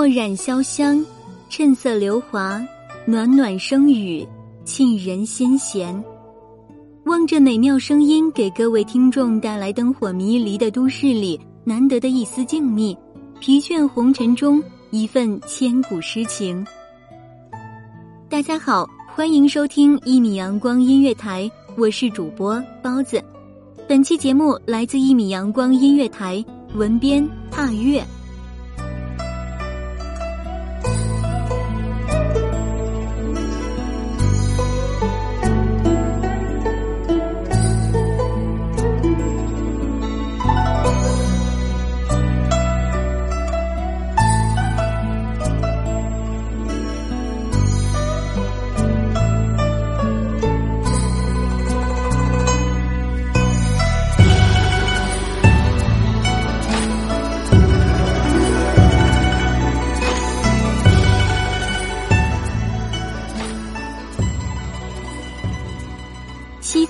墨染潇湘，趁色流华，暖暖声语，沁人心弦。望着美妙声音给各位听众带来灯火迷离的都市里难得的一丝静谧，疲倦红尘中一份千古诗情。大家好，欢迎收听一米阳光音乐台，我是主播包子。本期节目来自一米阳光音乐台，文编踏月。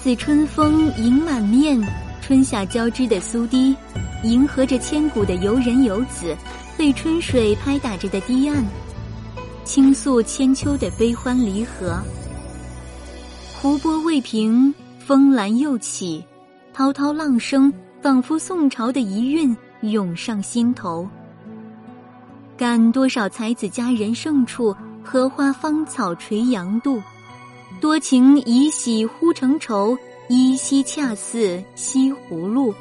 似春风迎满面，春夏交织的苏堤，迎合着千古的游人游子，被春水拍打着的堤岸，倾诉千秋的悲欢离合。湖波未平，风澜又起，滔滔浪声仿佛宋朝的遗韵涌上心头。感多少才子佳人胜处，荷花芳草垂杨渡。多情已喜忽成愁，依稀恰似西湖路。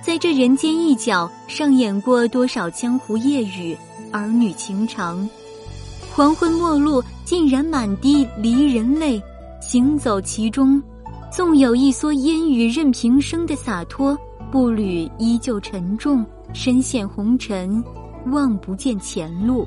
在这人间一角，上演过多少江湖夜雨、儿女情长。黄昏末路，竟然满地离人泪。行走其中，纵有一蓑烟雨任平生的洒脱，步履依旧沉重，身陷红尘，望不见前路。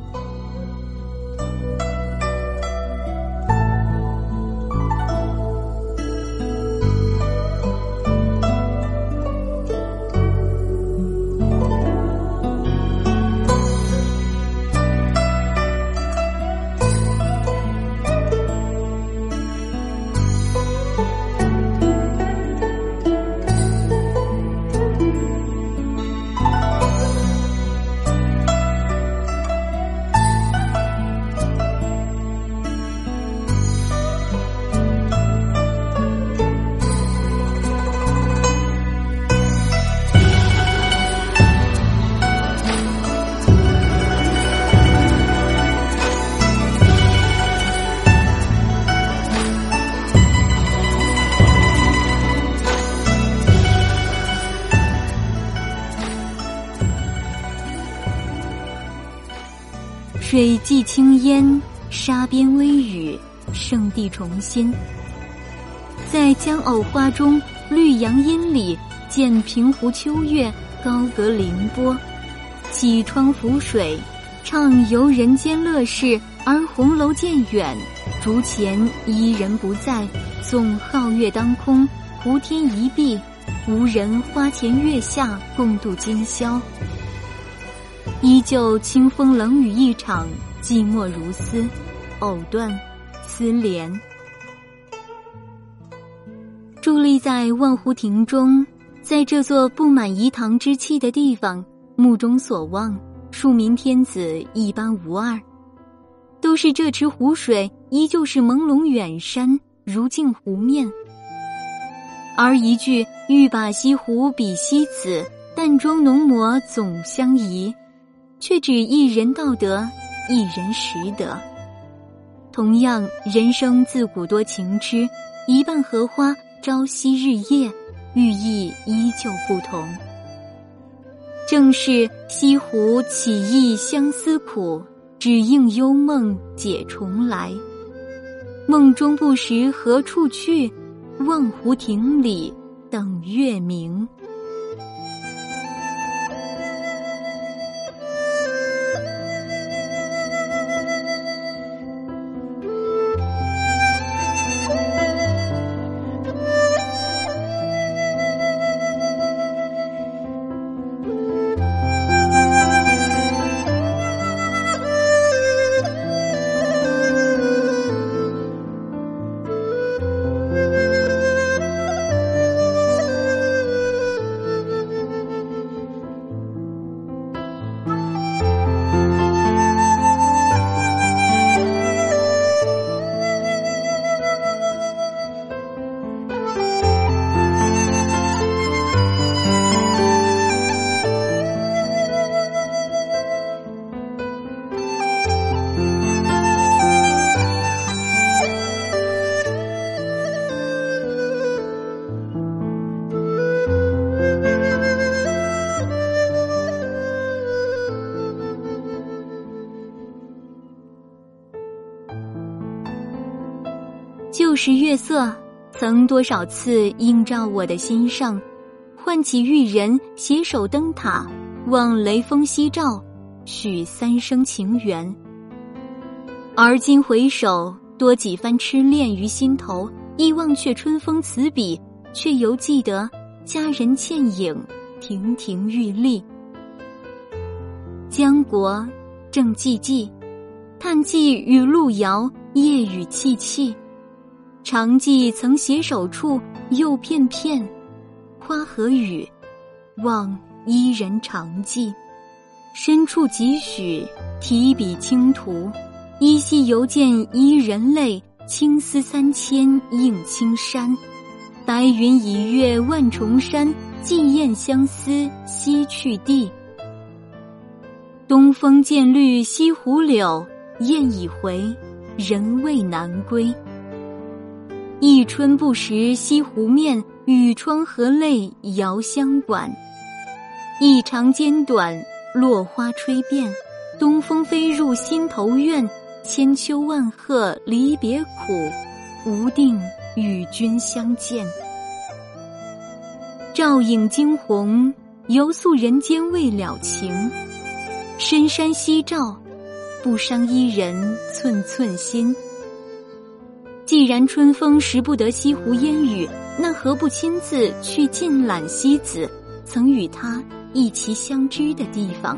水际青烟，沙边微雨，圣地重新。在江藕花中，绿杨阴里，见平湖秋月，高阁凌波，起窗浮水，畅游人间乐事。而红楼渐远，竹前伊人不在，纵皓月当空，湖天一碧，无人花前月下共度今宵。依旧清风冷雨一场，寂寞如丝，藕断丝连。伫立在万湖亭中，在这座布满饴糖之气的地方，目中所望，庶民天子一般无二。都是这池湖水，依旧是朦胧远山，如镜湖面。而一句“欲把西湖比西子，淡妆浓抹总相宜”，却只一人道得，一人识得。同样，人生自古多情痴，一半荷花，朝夕日夜，寓意依旧不同。正是西湖起意相思苦。只应幽梦解重来，梦中不识何处去，望湖亭里等月明。是月色，曾多少次映照我的心上，唤起玉人携手灯塔，望雷锋夕照，许三生情缘。而今回首，多几番痴恋于心头，忆忘却春风词笔，却犹记得佳人倩影，亭亭玉立。江国正寂寂，叹寄与路遥，夜雨凄凄。常记曾携手处，又片片花和雨，望伊人常记。深处几许提笔轻涂，依稀犹见伊人泪。青丝三千映青山，白云已越万重山。寄雁相思西去地。东风渐绿西湖柳，雁已回，人未南归。一春不识西湖面，雨窗和泪遥相管。一长间短，落花吹遍，东风飞入心头怨。千秋万壑离别苦，无定与君相见。照影惊鸿，犹诉人间未了情。深山夕照，不伤伊人寸寸心。既然春风识不得西湖烟雨，那何不亲自去尽览西子曾与他一齐相知的地方？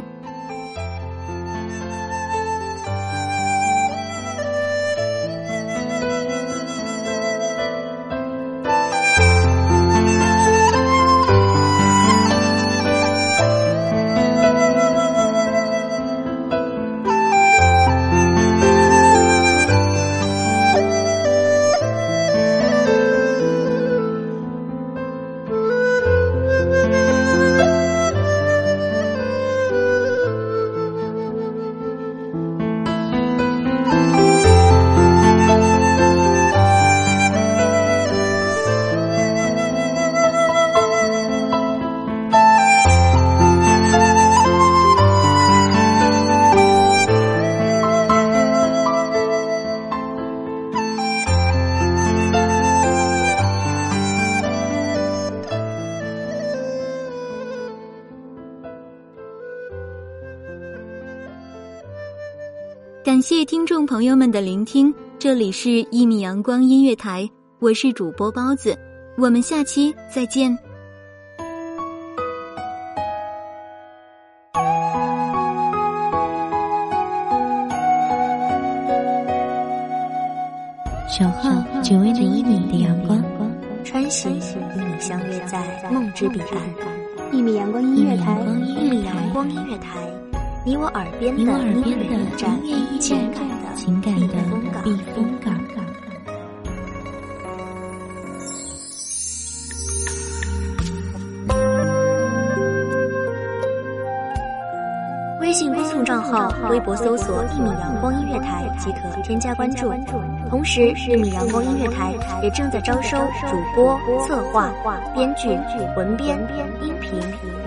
谢听众朋友们的聆听，这里是《一米阳光音乐台》，我是主播包子，我们下期再见。小号只为那一米的阳光，穿行与你相约在梦之彼岸。一米阳光音乐台，一米阳光音乐台，你我耳边的音乐驿站，情感的情感的避风港。微信公众账号、微博搜索“一米阳光音乐台”即可添加关注。同时，一米阳光音乐台也正在招收主播、策划、编剧、文编、音频、